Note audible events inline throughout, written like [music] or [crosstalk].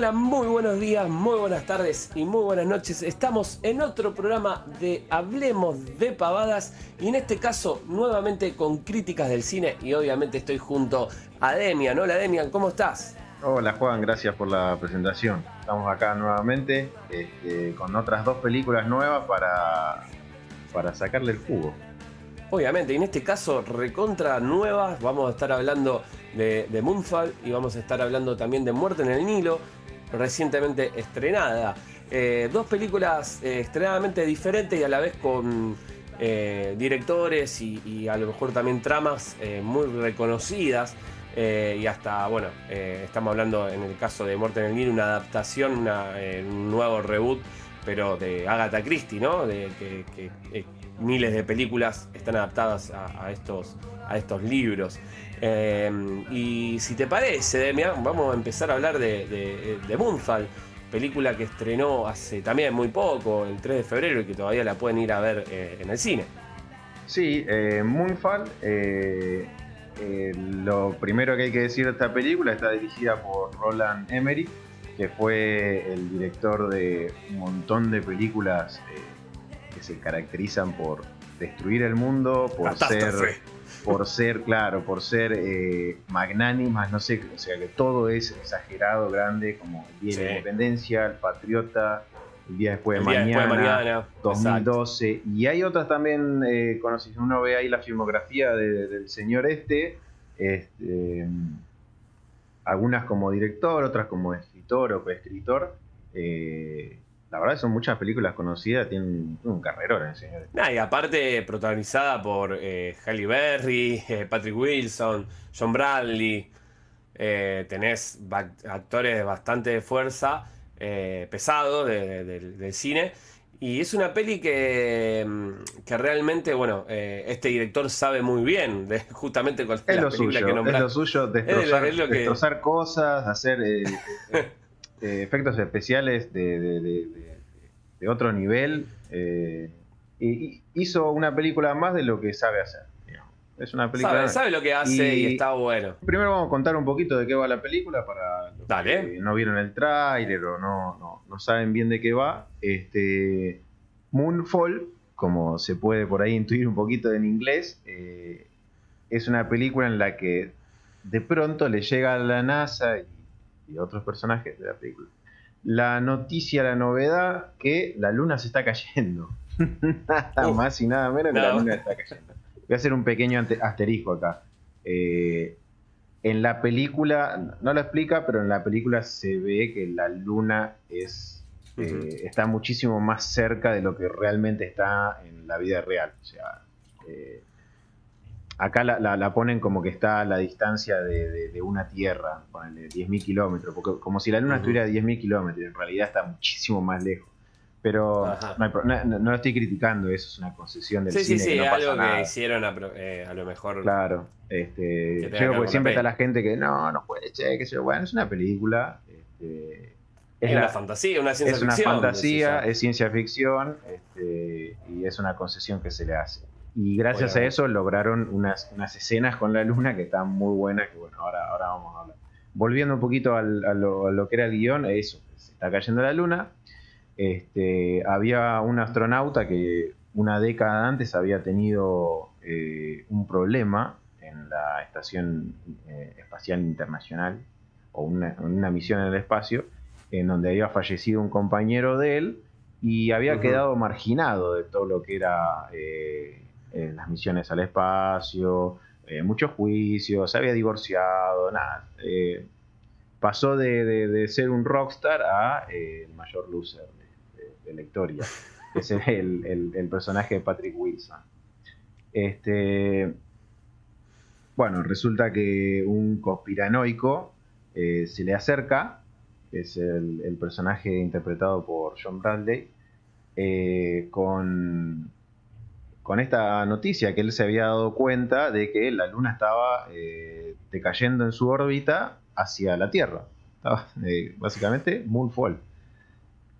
Hola, muy buenos días, muy buenas tardes y muy buenas noches. Estamos en otro programa de Hablemos de Pavadas y en este caso nuevamente con críticas del cine y obviamente estoy junto a Demian. Hola Demian, ¿cómo estás? Hola Juan, gracias por la presentación. Estamos acá nuevamente este, con otras dos películas nuevas para, para sacarle el jugo. Obviamente, y en este caso recontra nuevas, vamos a estar hablando de, Moonfall y vamos a estar hablando también de Muerte en el Nilo, recientemente estrenada. Eh, dos películas eh, extremadamente diferentes y a la vez con eh, directores y, a lo mejor también tramas muy reconocidas. y hasta, bueno, estamos hablando en el caso de Muerte en el Nilo, una adaptación, un nuevo reboot, pero de Agatha Christie, ¿no? De, que miles de películas están adaptadas a, estos, a estos libros. Eh, y si te parece, vamos a empezar a hablar de, Moonfall, película que estrenó hace también muy poco, el 3 de febrero, y que todavía la pueden ir a ver eh, en el cine. Sí, eh, Moonfall, lo primero que hay que decir de esta película está dirigida por Roland Emmerich, que fue el director de un montón de películas se caracterizan por destruir el mundo, por ser, por ser, claro, por ser eh, magnánimas, no sé, o sea que todo es exagerado, grande, como el Día de la Independencia, el Patriota, el Día después de, mañana, 2012, y hay otras también, eh, uno ve ahí la filmografía del señor este, este, algunas como director, otras como escritor o coescritor, eh, la verdad son muchas películas conocidas, tienen un carrerón el señor. y aparte protagonizada por eh, Halle Berry, [laughs] eh, Patrick Wilson, John Bradley. Eh, tenés actores de bastante fuerza, eh, pesados del cine. Y es una peli que, mm, que realmente, bueno, este director sabe muy bien, de, [laughs] justamente con es la lo suyo, que Es lo suyo, destrozar, destrozar cosas, hacer Eh, [laughs] efectos especiales de, otro nivel. Eh, y hizo una película más de lo que sabe hacer. Es una película. Sabe, lo que hace y, está bueno. Primero vamos a contar un poquito de qué va la película para los que no vieron el tráiler o no, no, saben bien de qué va. Este, Moonfall, como se puede por ahí intuir un poquito en inglés, eh, es una película en la que de pronto le llega a la NASA y y otros personajes de la película. La noticia, la novedad, que la luna se está cayendo. [laughs] nada más y nada menos que la luna está cayendo. Voy a hacer un pequeño asterisco acá. Eh, en la película, no lo explica, pero en la película se ve que la luna es eh, está muchísimo más cerca de lo que realmente está en la vida real. O sea, eh, acá la, ponen como que está a la distancia de, una tierra, ponele 10.000 kilómetros, porque como si la luna estuviera a 10.000 kilómetros, en realidad está muchísimo más lejos. Pero no, lo estoy criticando, eso es una concesión del cine. Sí, sí, sí, algo que hicieron eh, a, lo mejor. Claro, este, yo porque siempre está la gente que no, no puede, che, que yo, bueno, es una película. Este, es, una fantasía, una ciencia ficción. Es una fantasía, es ciencia ficción este, y es una concesión que se le hace. Y gracias a eso lograron unas, unas, escenas con la luna que están muy buenas, que bueno, ahora, ahora vamos a hablar. Volviendo un poquito a, lo, que era el guion, eso, se está cayendo la luna. Este, había un astronauta que una década antes había tenido eh, un problema en la Estación eh, Espacial Internacional, o una, una, misión en el espacio, en donde había fallecido un compañero de él y había quedado marginado de todo lo que era eh, en las misiones al espacio, eh, muchos juicios, se había divorciado, nada. Eh, pasó de, ser un rockstar a eh, el mayor loser de, la historia, [laughs] que es el, personaje de Patrick Wilson. Este, bueno, resulta que un conspiranoico se le acerca, es el, personaje interpretado por John Bradley, con con esta noticia que él se había dado cuenta de que la Luna estaba eh, decayendo en su órbita hacia la Tierra. Estaba, eh, básicamente, Moonfall.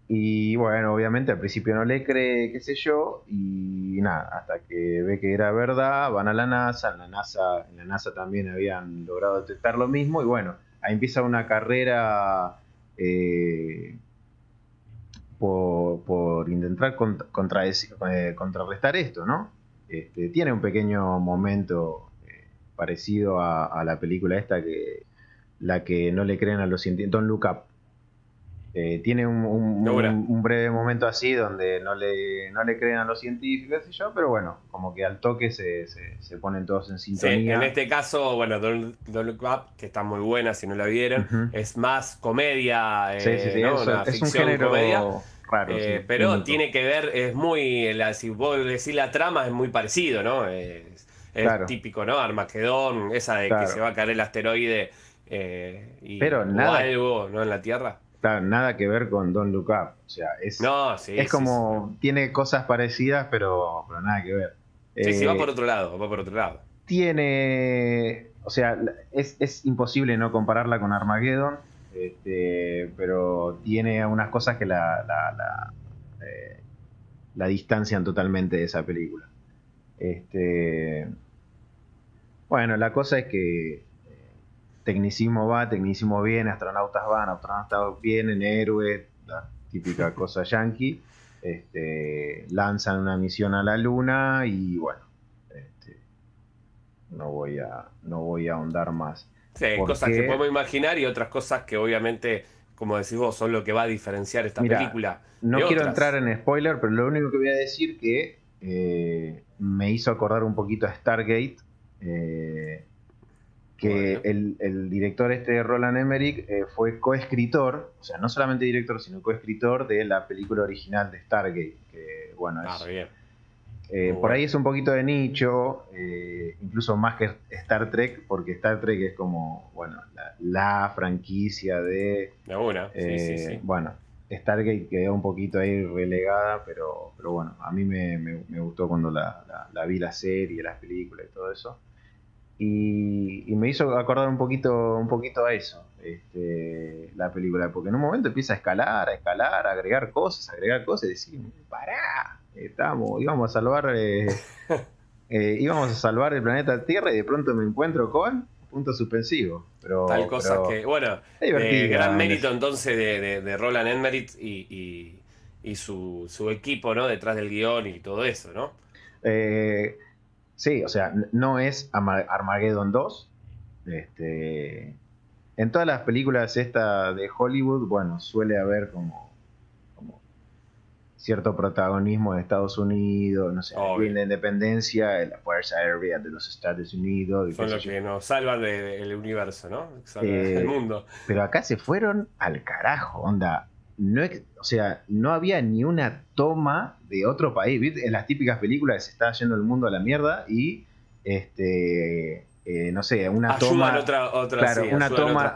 Y bueno, obviamente al principio no le cree, qué sé yo, y nada, hasta que ve que era verdad, van a la NASA, en la NASA, la NASA también habían logrado detectar lo mismo, y bueno, ahí empieza una carrera eh, por, intentar contra, eh, contrarrestar esto, ¿no? Este, tiene un pequeño momento eh, parecido a, la película esta que la que no le creen a los científicos, Don't Look Up. Eh, tiene un, breve momento así donde no le, no le creen a los científicos y yo, pero bueno, como que al toque se, se, ponen todos en sintonía. en este caso, bueno, Don't, Look Up, que está muy buena si no la vieron, es más comedia, sí, sí, sí, es, un género comedia. Raro, eh, pero tiene que ver, es muy, la, si vos decís la trama, es muy parecido, ¿no? Es, típico, ¿no? Armagedón, esa de que se va a caer el asteroide eh, y, pero nada, algo, ¿no? En la Tierra nada que ver con Don't Look Up. O sea, es, es como. tiene cosas parecidas, pero, pero nada que ver. Sí, sí, va eh, por otro lado, va por otro lado. Tiene. O sea, es, imposible no compararla con Armageddon. Este, pero tiene unas cosas que la, la, la, eh, la distancian totalmente de esa película. Este, bueno, la cosa es que tecnicismo va, tecnicismo viene, astronautas van, astronautas vienen, héroes, la típica [laughs] cosa yankee. Este, lanzan una misión a la luna y bueno, este, no voy a no voy a ahondar más. Sí, cosas que podemos imaginar y otras cosas que obviamente, como decís vos, son lo que va a diferenciar esta película. No quiero entrar en spoiler, pero lo único que voy a decir que eh, me hizo acordar un poquito a Stargate. Eh, que el, director este Roland Emmerich eh, fue coescritor, o sea, no solamente director, sino coescritor de la película original de Stargate, que bueno, ah, eh, por ahí es un poquito de nicho, eh, incluso más que Star Trek, porque Star Trek es como, bueno, la, franquicia de... una, sí, sí, sí. Bueno, Stargate quedó un poquito ahí relegada, pero, pero bueno, a mí me, gustó cuando la, la, vi la serie, las películas y todo eso. Y, me hizo acordar un poquito, un poquito a eso, este, la película, porque en un momento empieza a escalar, a escalar, a agregar cosas, a agregar cosas y decir, pará, estamos, íbamos a salvar, eh, [laughs] eh, íbamos a salvar el planeta Tierra y de pronto me encuentro con punto suspensivo. Pero, Tal cosa que, bueno, eh, gran mérito entonces de, Roland Emmerich y, y, su, su, equipo, ¿no? Detrás del guion y todo eso, ¿no? Eh, Sí, o sea, no es Armageddon 2. Este, en todas las películas esta de Hollywood, bueno, suele haber como, cierto protagonismo de Estados Unidos, no sé, la independencia, la Fuerza Aérea de los Estados Unidos. Son los que nos salvan del universo, ¿no? del eh, mundo. Pero acá se fueron al carajo, onda no, o sea, no había ni una toma de otro país. En las típicas películas se está yendo el mundo a la mierda y este eh, no sé, una toma. otra, otra, una toma.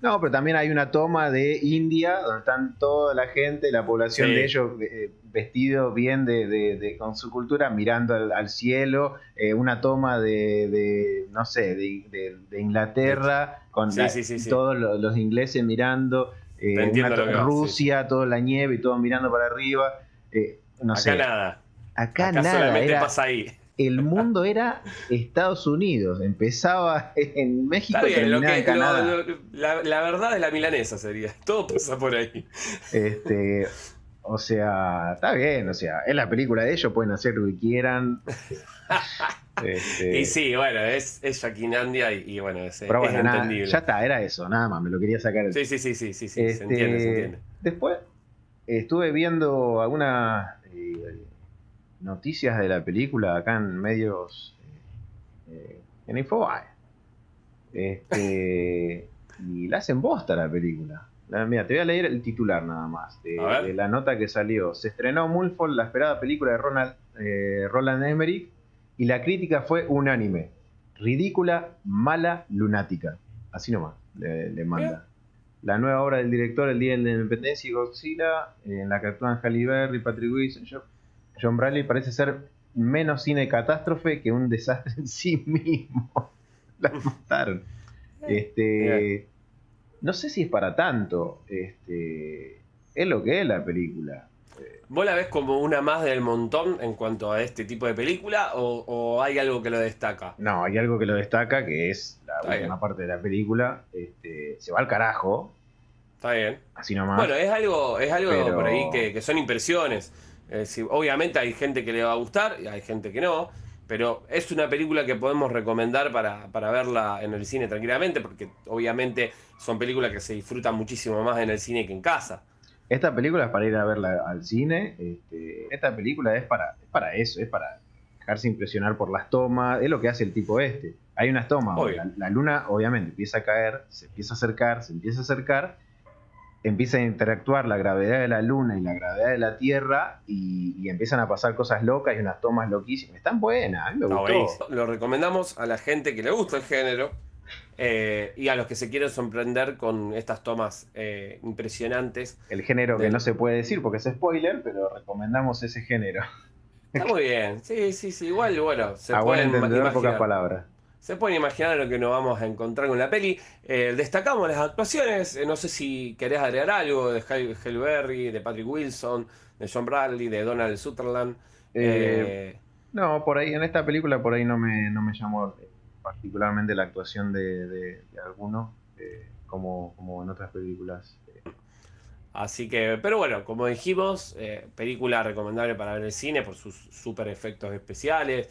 No, pero también hay una toma de India donde están toda la gente, la población de ellos eh, vestidos bien de, con su cultura, mirando al, cielo. Eh, una toma de, no sé, de, Inglaterra con todos los ingleses mirando. Eh, Rusia, toda la nieve y todo mirando para arriba. Eh, no Acá nada. Acá, nada. Solamente pasa ahí. El mundo era Estados Unidos. Empezaba [laughs] en México y terminaba en Canadá. la, verdad es la milanesa sería. [laughs] Todo pasa por ahí. Este, o sea, está bien. O sea, es la película de ellos. Pueden hacer lo que quieran. [laughs] Este, y sí, bueno, es, es y, y bueno, es, entendible. ya está, era eso, nada más, me lo quería sacar. Sí, sí, sí, sí, sí, se este, entiende, se entiende. Después estuve viendo algunas eh, noticias de la película acá en medios eh, en Infobae. Este, [laughs] y la hacen bosta la película. mira, te voy a leer el titular nada más de, la nota que salió. Se estrenó Mulfall, la esperada película de Ronald, eh, Roland Emmerich y la crítica fue unánime. Ridícula, mala, lunática. Así nomás le, manda. La nueva obra del director, El Día de la Independencia y Godzilla, en la que actúan Halle Berry, Patrick Wilson, John Bradley, parece ser menos cine catástrofe que un desastre en sí mismo. [laughs] la mataron. Este, no sé si es para tanto. Este, es lo que es la película. ¿Vos la ves como una más del montón en cuanto a este tipo de película o, hay algo que lo destaca? No, hay algo que lo destaca que es la última parte de la película. Este, se va al carajo. Está bien. Así nomás. Bueno, es algo, es algo por ahí que, son impresiones. Obviamente hay gente que le va a gustar y hay gente que no. Pero es una película que podemos recomendar para, para, verla en el cine tranquilamente, porque obviamente son películas que se disfrutan muchísimo más en el cine que en casa. Esta película es para ir a verla al cine. Este, esta película es para, es para eso, es para dejarse impresionar por las tomas. Es lo que hace el tipo este. Hay unas tomas. La, luna, obviamente, empieza a caer, se empieza a acercar, se empieza a acercar. Empieza a interactuar la gravedad de la luna y la gravedad de la Tierra y, empiezan a pasar cosas locas y unas tomas loquísimas. Están buenas, me gustó. Lo recomendamos a la gente que le gusta el género eh, y a los que se quieren sorprender con estas tomas eh, impresionantes. El género que no se puede decir porque es spoiler, pero recomendamos ese género. Está muy bien, sí, sí, sí. Igual, bueno, se [laughs] pueden imaginar. pocas palabras. Se pueden imaginar lo que nos vamos a encontrar con la peli. Eh, destacamos las actuaciones. no sé si querés agregar algo de Halle Berry, de Patrick Wilson, de John Bradley, de Donald Sutherland. no, por ahí, en esta película por ahí no me, no me llamó particularmente la actuación de, de, algunos, eh, como, como en otras películas. Eh. Así que, pero bueno, como dijimos, eh, película recomendable para ver el cine por sus super efectos especiales,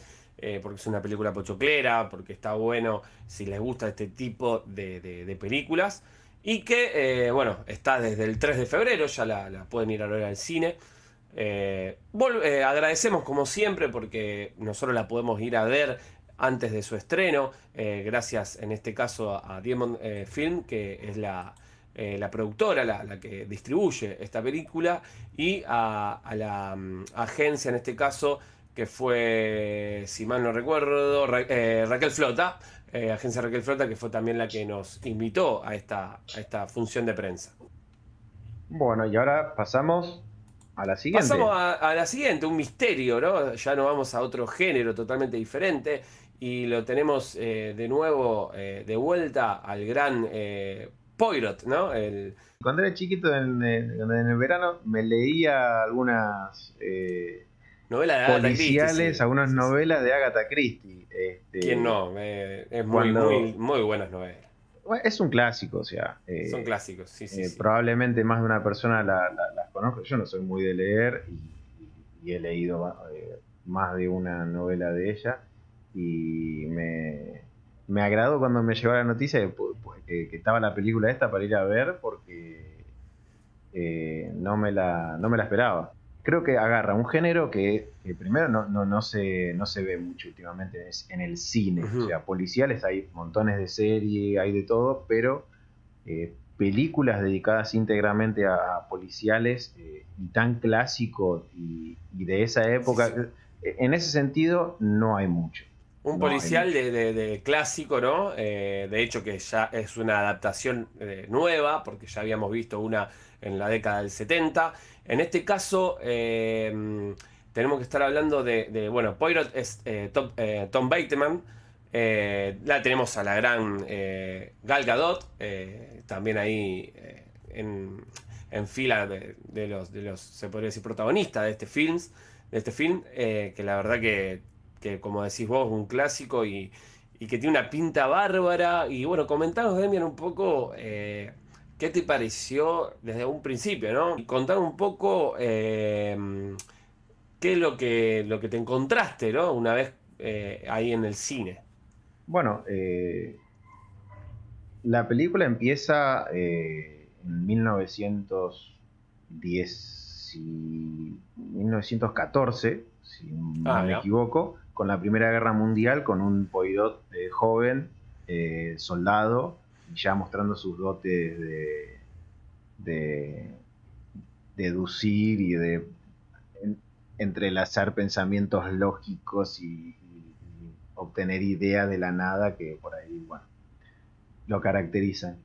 porque es una película pochoclera, porque está bueno si les gusta este tipo de, películas. Y que, bueno, está desde el 3 de febrero, ya la, pueden ir a ver al cine. agradecemos como siempre porque nosotros la podemos ir a ver antes de su estreno, eh, gracias en este caso a Diamond eh, Film, que es la, eh, productora, la, que distribuye esta película, y a, la mm, agencia en este caso, que fue, si mal no recuerdo, Raquel Flota, agencia Raquel Flota, que fue también la que nos invitó a esta, a esta función de prensa. Bueno, y ahora pasamos a la siguiente. Pasamos a, a, la siguiente, un misterio, ¿no? Ya no vamos a otro género totalmente diferente y lo tenemos eh, de nuevo eh, de vuelta al gran eh, Poirot, ¿no? El... Cuando era chiquito en, el verano me leía algunas novelas de policiales, algunas novelas de Agatha Christie. Este, ¿Quién no? es muy, muy, muy, buenas novelas. Es un clásico, o sea. Son clásicos, sí, sí, Probablemente más de una persona las la, conozco. Yo no soy muy de leer y he leído más de una novela de ella y me, me agradó cuando me llegó la noticia de, que, estaba la película esta para ir a ver porque eh, no, me la, no me la esperaba. Creo que agarra un género que, primero no, no, no, se, no se ve mucho últimamente en el cine. O sea, policiales hay montones de series, hay de todo, pero eh, películas dedicadas íntegramente a, policiales eh, y tan clásico y, y, de esa época, en ese sentido no hay mucho. Un policial de, clásico, ¿no? Eh, de hecho que ya es una adaptación eh, nueva, porque ya habíamos visto una en la década del 70. En este caso, eh, tenemos que estar hablando de, bueno, Poirot es Tom, Tom, Bateman. la tenemos a la gran Gal Gadot, también ahí en, en, fila de, los, de los, se podría decir, protagonistas de este film, de este film que la verdad que que como decís vos, un clásico y, que tiene una pinta bárbara. Y bueno, comentanos, Demian, un poco eh, qué te pareció desde un principio, ¿no? Y contar un poco eh, qué es lo que, lo que te encontraste, ¿no? Una vez eh, ahí en el cine. Bueno, la película empieza en 1910 1914, si no ah, me equivoco con la Primera Guerra Mundial, con un Poirot joven, eh, soldado, ya mostrando sus dotes de, de deducir y de entrelazar pensamientos lógicos y, obtener ideas de la nada que por ahí, bueno, lo caracterizan.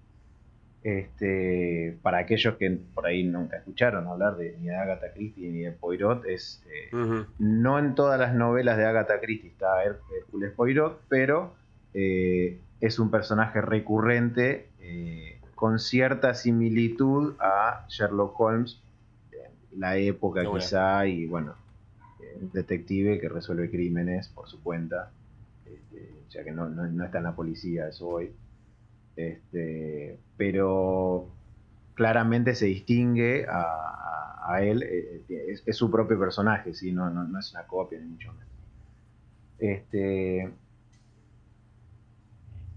Este, para aquellos que por ahí nunca escucharon hablar de, ni de Agatha Christie ni de Poirot, es, eh, no en todas las novelas de Agatha Christie está Hércules Poirot, pero eh, es un personaje recurrente eh, con cierta similitud a Sherlock Holmes, la época quizá, y bueno, detective que resuelve crímenes por su cuenta, este, ya que no, no, no está en la policía, eso hoy. Este, pero claramente se distingue a, él, es, su propio personaje, ¿sí? no, es una copia ni mucho menos. Este,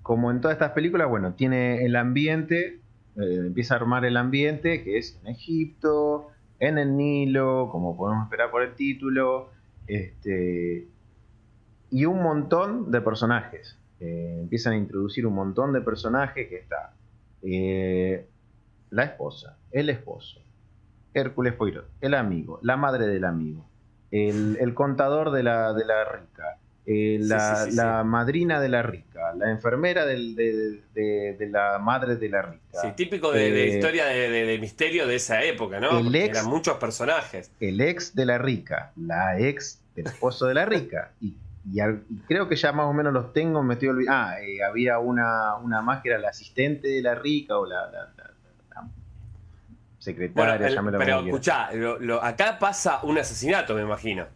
como en todas estas películas, bueno, tiene el ambiente, empieza a armar el ambiente, que es en Egipto, en el Nilo, como podemos esperar por el título, este, y un montón de personajes. Eh, empiezan a introducir un montón de personajes que está eh, la esposa, el esposo, Hércules Poirot, el amigo, la madre del amigo, el, contador de la, de la rica, eh, la, madrina de la rica, la enfermera de, la madre de la rica. Sí, típico de, historia de, misterio de esa época, ¿no? Eran muchos personajes. El ex de la rica, la ex del esposo de la rica, y y, creo que ya más o menos los tengo, me estoy olvidando. Ah, eh, había una, una más que era la asistente de la rica o la, secretaria, Pero escuchá, acá pasa un asesinato, me imagino.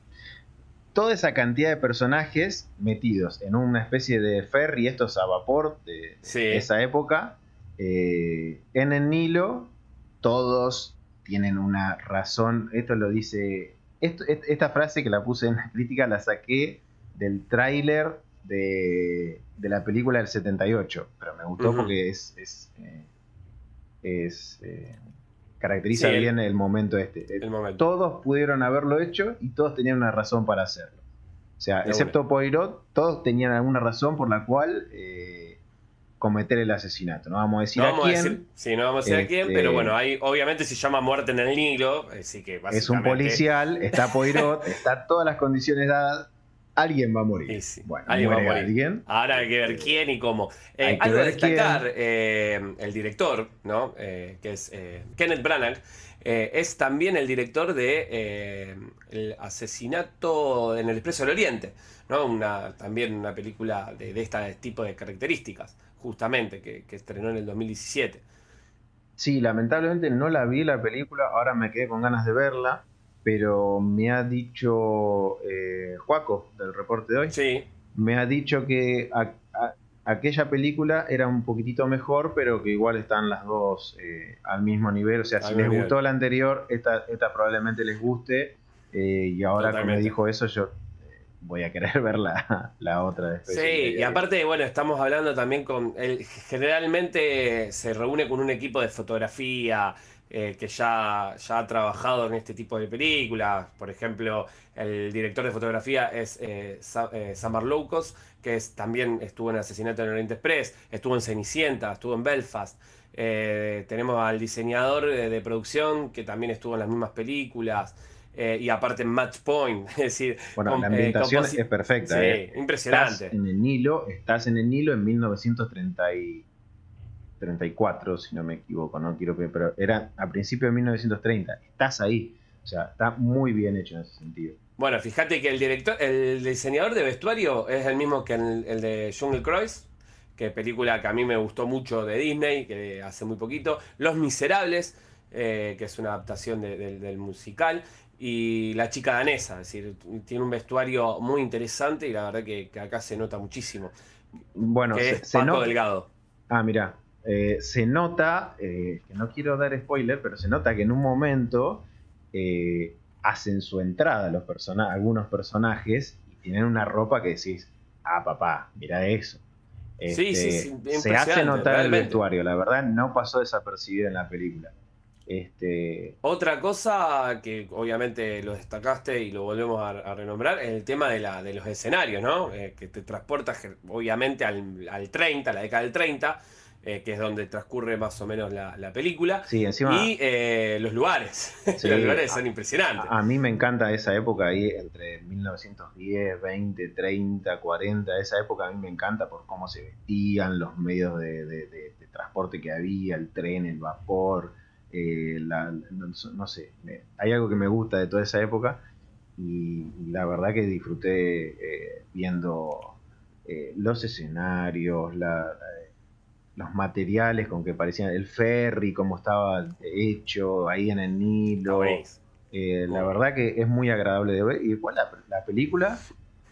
Toda esa cantidad de personajes metidos en una especie de ferry, estos a vapor de, esa época, eh, en el Nilo, todos tienen una razón. Esto lo dice. esta frase que la puse en la crítica la saqué del tráiler de, de, la película del 78, pero me gustó porque es, es, eh, eh, caracteriza bien el, momento este. Todos pudieron haberlo hecho y todos tenían una razón para hacerlo. O sea, excepto Poirot, todos tenían alguna razón por la cual eh, cometer el asesinato. No vamos a decir a quién. sí, no vamos a decir a quién, pero este, bueno, hay, obviamente se llama muerte en el Nilo, así que Es un policial, está Poirot, [laughs] está todas las condiciones dadas alguien va a morir. Bueno, alguien va a morir. Ahora hay que ver quién y cómo. Eh, algo de destacar, eh, el director, ¿no? Eh, que es Kenneth Branagh, es también el director de El asesinato en el Expreso del Oriente, ¿no? Una, también una película de, este tipo de características, justamente, que, que estrenó en el 2017. Sí, lamentablemente no la vi la película, ahora me quedé con ganas de verla pero me ha dicho eh, Juaco del reporte de hoy. Sí. Me ha dicho que aquella película era un poquitito mejor, pero que igual están las dos eh, al mismo nivel. O sea, si les gustó la anterior, esta, esta probablemente les guste. Eh, y ahora que me dijo eso, yo eh, voy a querer [laughs] ver la, la otra. Sí, y aparte, bueno, estamos hablando también con. El, generalmente se reúne con un equipo de fotografía eh, que ya, ya ha trabajado en este tipo de películas. Por ejemplo, el director de fotografía es eh, eh Samar Loukos, que es, también estuvo en Asesinato en Oriente Express, estuvo en Cenicienta, estuvo en Belfast. Tenemos al diseñador de, producción que también estuvo en las mismas películas. y aparte en Match Point, [laughs] es decir, bueno, la ambientación es perfecta. Sí, impresionante. Estás en el Nilo, estás en el Nilo en 1930 34, si no me equivoco, no quiero pero era a principios de 1930. Estás ahí. O sea, está muy bien hecho en ese sentido. Bueno, fíjate que el director, el diseñador de vestuario es el mismo que el, de Jungle Cruise, que película que a mí me gustó mucho de Disney, que hace muy poquito. Los Miserables, eh, que es una adaptación del musical. Y La chica danesa, es decir, tiene un vestuario muy interesante y la verdad que, acá se nota muchísimo. Bueno, que es Paco Delgado. Ah, mira, eh, se nota, eh, que no quiero dar spoiler, pero se nota que en un momento eh, hacen su entrada los algunos personajes y tienen una ropa que decís, ah, papá, mira eso. sí, sí, sí, este, se hace notar el vestuario, la verdad no pasó desapercibido en la película. Este... Otra cosa que obviamente lo destacaste y lo volvemos a, renombrar es el tema de, la, de los escenarios, ¿no? que te transporta obviamente al, al 30, a la década del 30 eh, que es donde transcurre más o menos la, película. Sí, encima. Y eh, los lugares. [laughs] los lugares son impresionantes. A, mí me encanta esa época ahí, entre 1910, 20, 30, 40. Esa época a mí me encanta por cómo se vestían, los medios de, transporte que había, el tren, el vapor. Eh, no, sé, hay algo que me gusta de toda esa época y, la verdad que disfruté viendo los escenarios, la, los materiales con que parecían el ferry, cómo estaba hecho ahí en el Nilo. Eh, la verdad que es muy agradable de ver. Y igual la, película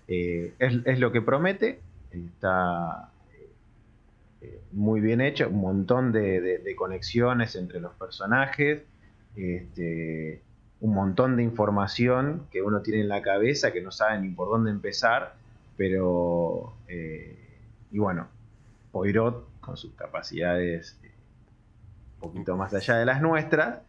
eh, es, lo que promete. Está, muy bien hecha, un montón de, conexiones entre los personajes, este, un montón de información que uno tiene en la cabeza que no sabe ni por dónde empezar, pero, eh, y bueno, Poirot, con sus capacidades eh, un poquito más allá de las nuestras,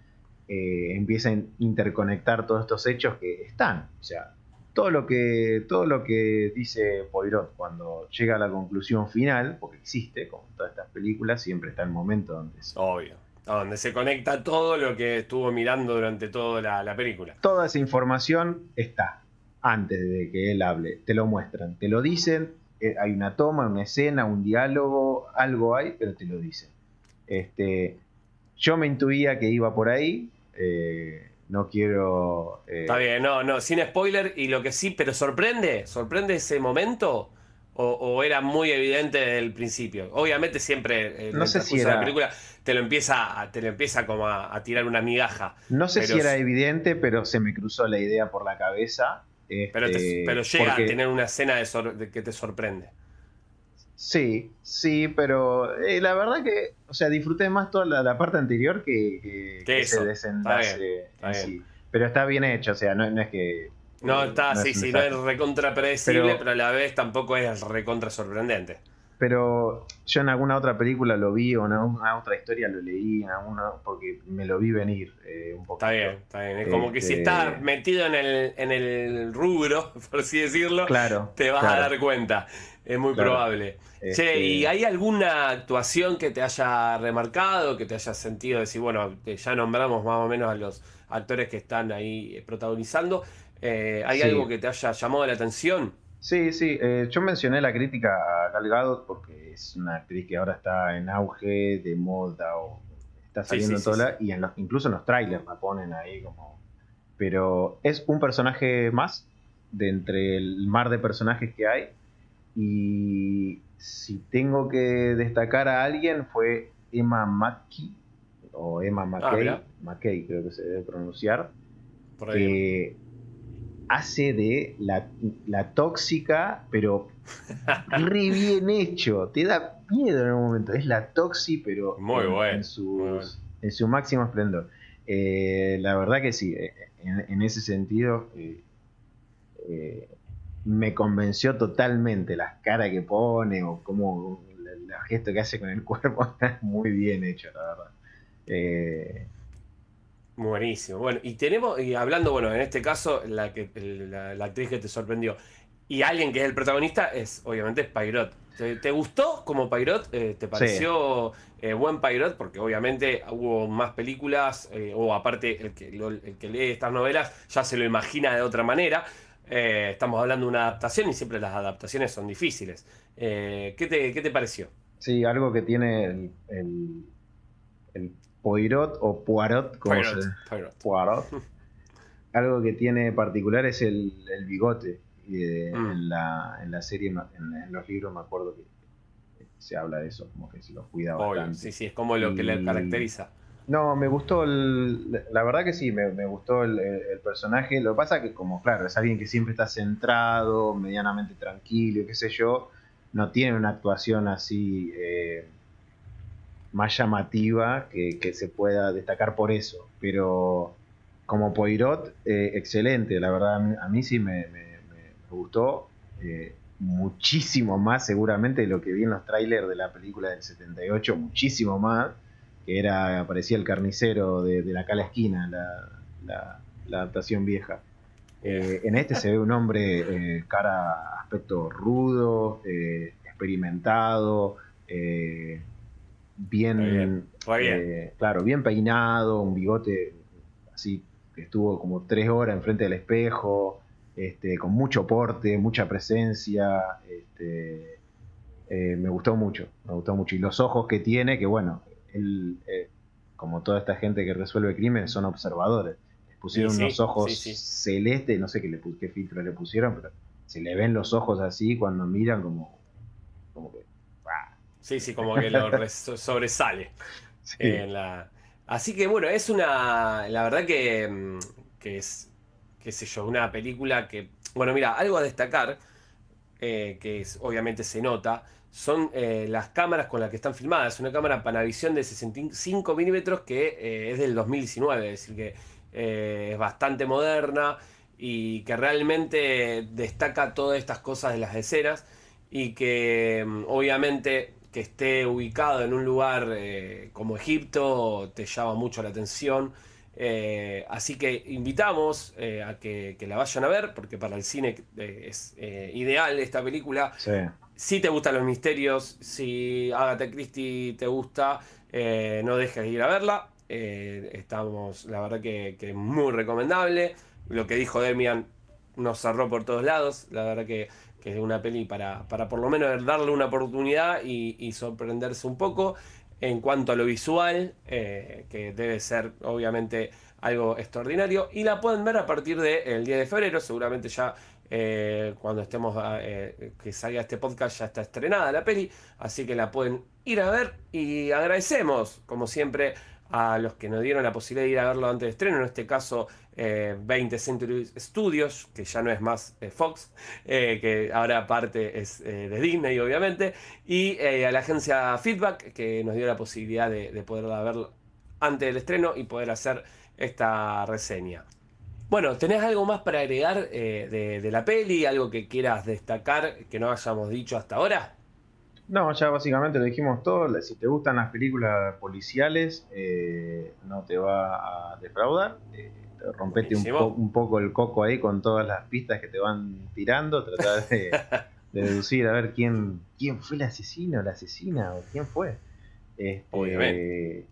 eh, empieza a interconectar todos estos hechos que están, o sea, todo lo que todo lo que dice Poirot cuando llega a la conclusión final, porque existe, como en todas estas películas, siempre está el momento donde Obvio. Donde se conecta todo lo que estuvo mirando durante toda la, película. Toda esa información está antes de que él hable. Te lo muestran, te lo dicen. Eh, hay una toma, una escena, un diálogo, algo hay, pero te lo dicen. Este, yo me intuía que iba por ahí. Eh, no quiero. Eh, Está bien, no, no, sin spoiler. Y lo que sí, pero sorprende, sorprende ese momento. O, era muy evidente desde el principio. Obviamente siempre no sé si era... la película te lo empieza, te lo empieza como a, tirar una migaja. No sé si era evidente, pero se me cruzó la idea por la cabeza. Pero, este, llega a tener una escena de, que te sorprende. Sí, sí, pero eh, la verdad que, o sea, disfruté más toda la, parte anterior que, que, ese desenlace Pero está bien hecho, o sea, no, es que... No, está, sí, sí, no es recontra predecible, pero, a la vez tampoco es recontra sorprendente. Pero yo en alguna otra película lo vi o en alguna otra historia lo leí, en alguna, porque me lo vi venir eh, un poco. Está bien, está bien. Es como que si este, estás metido en el, en el rubro, [laughs] por así decirlo, claro, te vas a dar cuenta. Es muy probable. Che, este ¿y hay alguna actuación que te haya remarcado, que te haya sentido decir, bueno, ya nombramos más o menos a los actores que están ahí eh, protagonizando? Eh, ¿Hay algo que te haya llamado la atención? Sí, sí. Eh, yo mencioné la crítica a Gal Gadot porque es una actriz que ahora está en auge, de moda, o está saliendo en toda y en incluso en los trailers la ponen ahí como... Pero es un personaje más de entre el mar de personajes que hay y si tengo que destacar a alguien fue Emma Mackey, o Emma McKay, ah, McKay creo que se debe pronunciar, que hace de la, tóxica, pero re bien hecho. Te da miedo en un momento. Es la toxi, pero en, su máximo esplendor. Eh, la verdad que sí, eh, en, ese sentido eh, me convenció totalmente las caras que pone o cómo el, gesto que hace con el [laughs] cuerpo está muy bien hecho, la verdad. Eh, Buenísimo. Bueno, y tenemos, y hablando, bueno, en este caso, la, que, la, actriz que te sorprendió, y alguien que es el protagonista es, obviamente, es Pairot. ¿Te, gustó como Pairot? Eh, ¿Te pareció eh, buen Pairot? Porque obviamente hubo más películas, o aparte el que, el que lee estas novelas ya se lo imagina de otra manera. Eh, estamos hablando de una adaptación y siempre las adaptaciones son difíciles. Eh, ¿qué, te, pareció? Sí, algo que tiene el, el, Poirot o Poirot, como Poirot. [laughs] algo que tiene particular es el, bigote. Mm. en, la, serie, en, los libros me acuerdo que se habla de eso, como que se los cuida bastante. Sí, sí, es como lo que le caracteriza. No, me gustó, el, la verdad que sí, me, gustó el, personaje. Lo que pasa que como, claro, es alguien que siempre está centrado, medianamente tranquilo, qué sé yo, no tiene una actuación así eh, más llamativa que, se pueda destacar por eso. Pero como Poirot, eh, excelente, la verdad, a mí, sí me, gustó. Eh, muchísimo más seguramente de lo que vi en los trailers de la película del 78, muchísimo más que era, parecía el carnicero de, la cala esquina, la, adaptación vieja. Eh, en este se ve un hombre, cara, aspecto rudo, experimentado, bien, claro, bien peinado, un bigote así que estuvo como tres horas enfrente del espejo, este, con mucho porte, mucha presencia, este, me gustó mucho, me gustó mucho. Y los ojos que tiene, que bueno, eh, como toda esta gente que resuelve crímenes, son observadores. Les pusieron unos ojos celestes, no sé qué, le, qué filtro le pusieron, pero se le ven los ojos así cuando miran como, como que... Sí, sí, como que lo sobresale. [laughs] Así que bueno, es una... La verdad que, mm, que es, qué sé yo, una película que... Bueno, mira, algo a destacar que obviamente se nota, son las cámaras con las que están filmadas. Es una cámara Panavision de 65 milímetros que es del 2019, es decir, que es bastante moderna y que realmente destaca todas estas cosas de las escenas y que mm, obviamente que esté ubicado en un lugar eh, como Egipto te llama mucho la atención. Eh, así que invitamos eh, a que, la vayan a ver, porque para el cine es ideal esta película. Si te gustan los misterios, si Agatha Christie te gusta, no dejes de ir a verla. estamos, la verdad que, que muy recomendable lo que dijo Demian nos cerró por todos lados. La verdad que, es una peli para, para por lo menos darle una oportunidad y, sorprenderse un poco. En cuanto a lo visual, eh, que debe ser obviamente algo extraordinario. Y la pueden ver a partir del 10 de febrero, seguramente ya eh, cuando estemos eh, que salga este podcast ya está estrenada la peli, así que la pueden ir a ver. Y agradecemos, como siempre, a los que nos dieron la posibilidad de ir a verlo antes de estreno, en este caso 20 eh, Century Studios, que ya no es más eh, Fox, eh, que ahora parte es de Disney, obviamente, y a la agencia Feedback, que nos dio la posibilidad de, de poder verlo antes del estreno y poder hacer esta reseña. Bueno, ¿tenés algo más para agregar de, la peli? ¿Algo que quieras destacar que no hayamos dicho hasta ahora? No, ya básicamente lo dijimos todo. Si te gustan las películas policiales, no te va a defraudar rompete un, poco el coco ahí con todas las pistas que te van tirando, tratar de, [laughs] deducir a ver quién, quién fue el asesino, la asesina o quién fue. Este,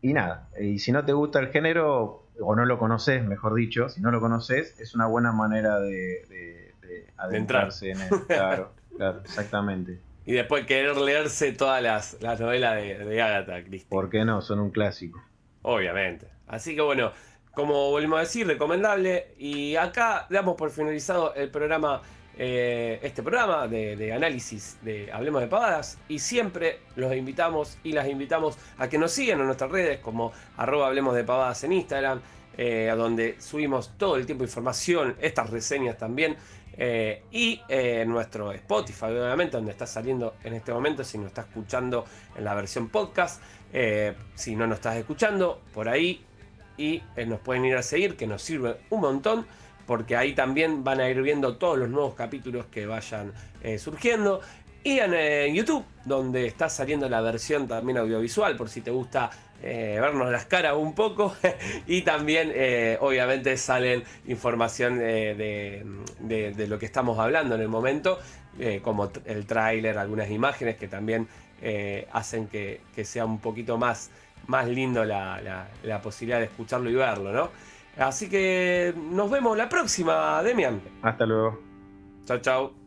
y nada, y si no te gusta el género, o no lo conoces, mejor dicho, si no lo conoces, es una buena manera de, adentrarse en él. Claro, [laughs] claro, exactamente. Y después querer leerse todas las, novelas de, de Agatha Christie. ¿Por qué no? Son un clásico. Obviamente. Así que bueno, como volvemos a decir, recomendable. Y acá damos por finalizado el programa, eh, este programa de, análisis de Hablemos de Pavadas. Y siempre los invitamos y las invitamos a que nos sigan en nuestras redes como arroba Hablemos de Pavadas en Instagram, eh, donde subimos todo el tiempo información, estas reseñas también. Eh, y en nuestro Spotify, obviamente, donde está saliendo en este momento, si no está escuchando en la versión podcast, si no nos estás escuchando, por ahí y eh, nos pueden ir a seguir, que nos sirve un montón, porque ahí también van a ir viendo todos los nuevos capítulos que vayan eh, surgiendo. Y en, eh, YouTube, donde está saliendo la versión también audiovisual, por si te gusta vernos las caras un poco. [laughs] y también, obviamente, salen información de, lo que estamos hablando en el momento, como el tráiler, algunas imágenes que también hacen que sea un poquito más más lindo la, posibilidad de escucharlo y verlo, ¿no? Así que nos vemos la próxima, Demian. Hasta luego. Chao, chao.